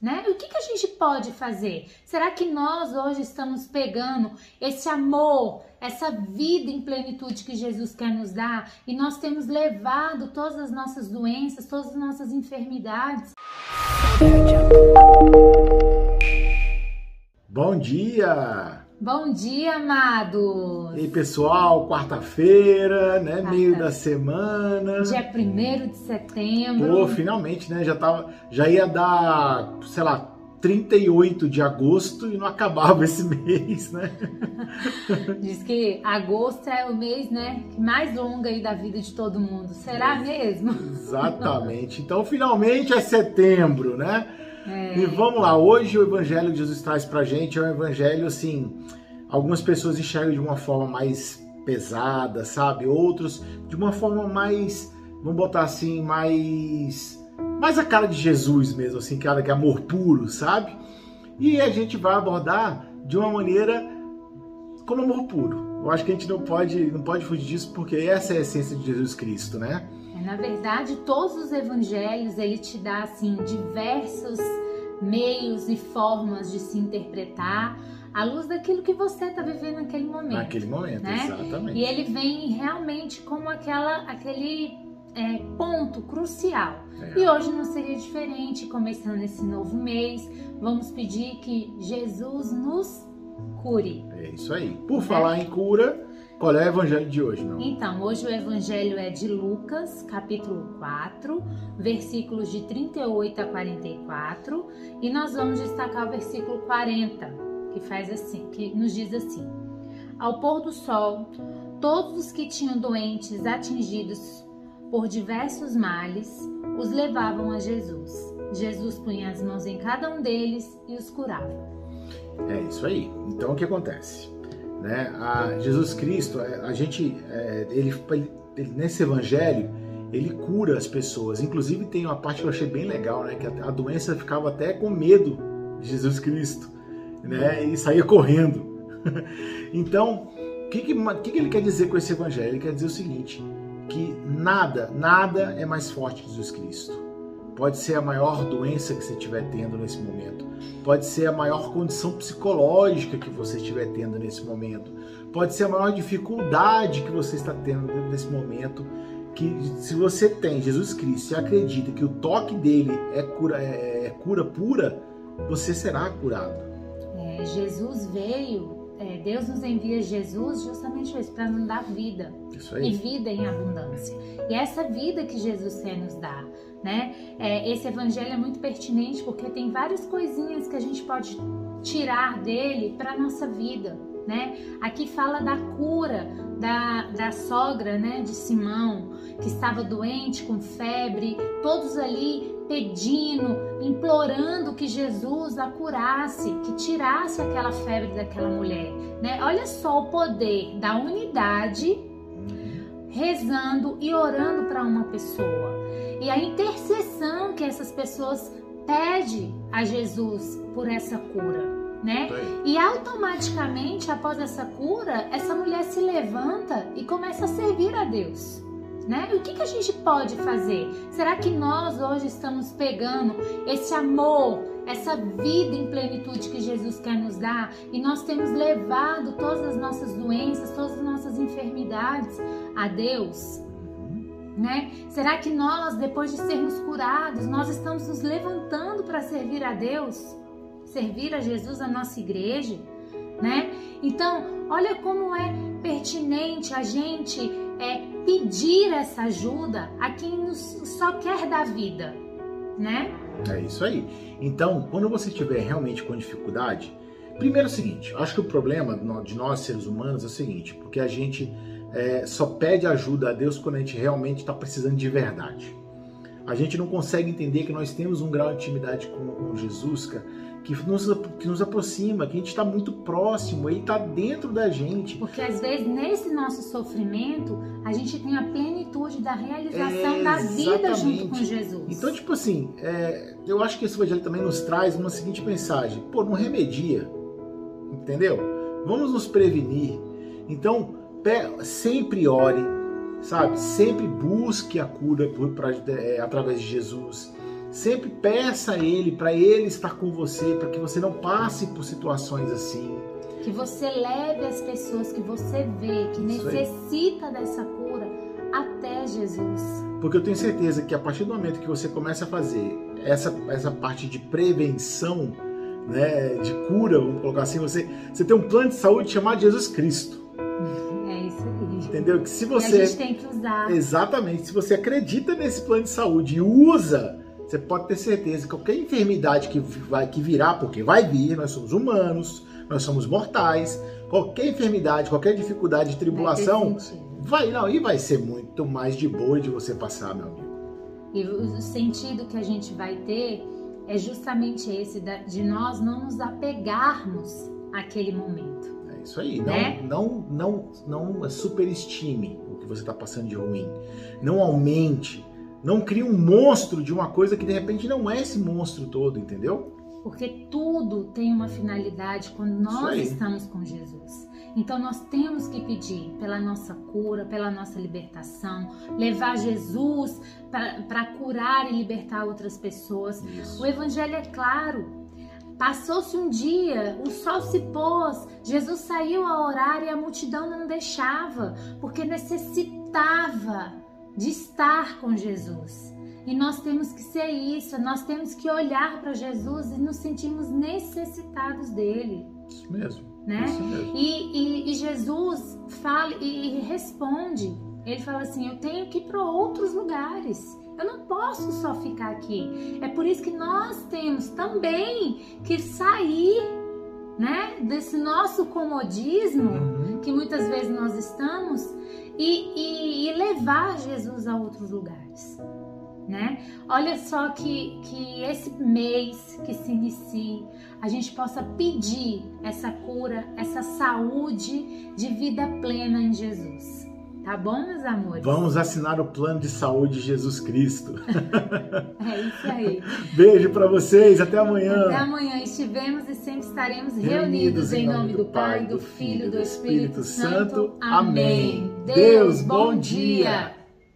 Né? O que, que a gente pode fazer? Será que nós hoje estamos pegando esse amor, essa vida em plenitude que Jesus quer nos dar e nós temos levado todas as nossas doenças, todas as nossas enfermidades? Bom dia! Bom dia, amados! E aí, pessoal, quarta-feira, né? Quarta. Meio da semana. Dia 1 de setembro. Pô, finalmente, né? Já, tava, já ia dar, sei lá, 38 de agosto e não acabava esse mês, né? Diz que agosto é o mês, né, mais longo aí da vida de todo mundo. Será é, mesmo? Exatamente. Então, finalmente é setembro, né? É. E vamos lá, hoje o evangelho que Jesus traz pra gente é um evangelho assim, algumas pessoas enxergam de uma forma mais pesada, sabe? Outros de uma forma mais, vamos botar assim, mais mais a cara de Jesus mesmo, assim, cara que é amor puro, sabe? E a gente vai abordar de uma maneira como amor puro. Eu acho que a gente não pode, não pode fugir disso porque essa é a essência de Jesus Cristo, né? É, na verdade, todos os evangelhos ele te dá assim diversos meios e formas de se interpretar à luz daquilo que você está vivendo naquele momento. Naquele momento, né? exatamente. E ele vem realmente como aquela, aquele é, ponto crucial. É. E hoje não seria diferente, começando esse novo mês, vamos pedir que Jesus nos cure. É isso aí. Por falar em cura, qual é o evangelho de hoje, não? Então, hoje o evangelho é de Lucas, capítulo 4, versículos de 38 a 44, e nós vamos destacar o versículo 40, que faz assim, que nos diz assim: Ao pôr do sol, todos os que tinham doentes atingidos por diversos males os levavam a Jesus. Jesus punha as mãos em cada um deles e os curava. É isso aí. Então o que acontece? Né? A Jesus Cristo, é, a gente, é, ele, ele, nesse evangelho, ele cura as pessoas. Inclusive tem uma parte que eu achei bem legal, né? Que a, doença ficava até com medo de Jesus Cristo, né? E saía correndo. então, o que, que, que, ele quer dizer com esse evangelho? Ele quer dizer o seguinte: que nada, nada é mais forte que Jesus Cristo. Pode ser a maior doença que você estiver tendo nesse momento. Pode ser a maior condição psicológica que você estiver tendo nesse momento. Pode ser a maior dificuldade que você está tendo nesse momento. Que se você tem Jesus Cristo e acredita que o toque dele é cura, é, é cura pura, você será curado. É, Jesus veio é, Deus nos envia Jesus justamente para nos dar vida e vida em abundância. E é essa vida que Jesus quer nos dar, né? É, esse evangelho é muito pertinente porque tem várias coisinhas que a gente pode tirar dele para nossa vida, né? Aqui fala da cura da, da sogra, né, de Simão, que estava doente com febre, todos ali pedindo, implorando que Jesus a curasse, que tirasse aquela febre daquela mulher, né? Olha só o poder da unidade rezando e orando para uma pessoa. E a intercessão que essas pessoas pedem a Jesus por essa cura, né? E automaticamente após essa cura, essa mulher se levanta e começa a servir a Deus né? O que, que a gente pode fazer? Será que nós hoje estamos pegando esse amor, essa vida em plenitude que Jesus quer nos dar e nós temos levado todas as nossas doenças, todas as nossas enfermidades a Deus? Né? Será que nós, depois de sermos curados, nós estamos nos levantando para servir a Deus? Servir a Jesus, a nossa igreja? Né? Então, olha como é pertinente a gente é, pedir essa ajuda a quem nos só quer dar vida, né? É isso aí. Então, quando você estiver realmente com dificuldade, primeiro é o seguinte, acho que o problema de nós seres humanos é o seguinte, porque a gente é, só pede ajuda a Deus quando a gente realmente está precisando de verdade. A gente não consegue entender que nós temos um grau de intimidade com, com Jesus, cara, que nos, que nos aproxima, que a gente está muito próximo, ele está dentro da gente. Porque às vezes nesse nosso sofrimento a gente tem a plenitude da realização é, da vida junto com Jesus. Então, tipo assim, é, eu acho que esse evangelho também nos traz uma seguinte mensagem: pô, não remedia, entendeu? Vamos nos prevenir. Então, sempre ore, sabe? Sempre busque a cura por, pra, é, através de Jesus Sempre peça a Ele para Ele estar com você, para que você não passe por situações assim. Que você leve as pessoas que você vê que Isso necessita aí. dessa cura até Jesus. Porque eu tenho certeza que a partir do momento que você começa a fazer essa, essa parte de prevenção, né, de cura, vamos colocar assim, você, você tem um plano de saúde chamado Jesus Cristo. É isso aí. Entendeu? Que se você. E a gente tem que usar. Exatamente. Se você acredita nesse plano de saúde e usa, você pode ter certeza que qualquer enfermidade que, vai, que virá, porque vai vir, nós somos humanos, nós somos mortais, qualquer enfermidade, qualquer dificuldade, tribulação, vai, não, e vai ser muito mais de boa de você passar, meu amigo. E o sentido que a gente vai ter é justamente esse de nós não nos apegarmos àquele momento. É isso aí. Né? Não, não, não, não superestime o que você está passando de ruim. Não aumente. Não crie um monstro de uma coisa que de repente não é esse monstro todo, entendeu? Porque tudo tem uma finalidade quando nós estamos com Jesus. Então nós temos que pedir pela nossa cura, pela nossa libertação, levar Jesus para curar e libertar outras pessoas. Isso. O evangelho é claro. Passou-se um dia, o sol se pôs, Jesus saiu a orar e a multidão não deixava, porque necessitava de estar com Jesus. E nós temos que ser isso, nós temos que olhar para Jesus e nos sentirmos necessitados dele. Isso mesmo né? E, e, e, Jesus fala e, e responde. Ele fala assim: Eu tenho que ir para outros lugares. Eu não posso só ficar aqui. É por isso que nós temos também que sair, né, desse nosso comodismo uhum. que muitas vezes nós estamos e, e, e levar Jesus a outros lugares né? Olha só que, que esse mês que se inicie, a gente possa pedir essa cura, essa saúde de vida plena em Jesus. Tá bom, meus amores? Vamos assinar o plano de saúde de Jesus Cristo. é isso aí. Beijo para vocês, até amanhã. Até amanhã. Estivemos e sempre estaremos reunidos, reunidos em nome do Pai, do Filho e do Espírito, Espírito Santo. Santo. Amém. Deus, bom dia.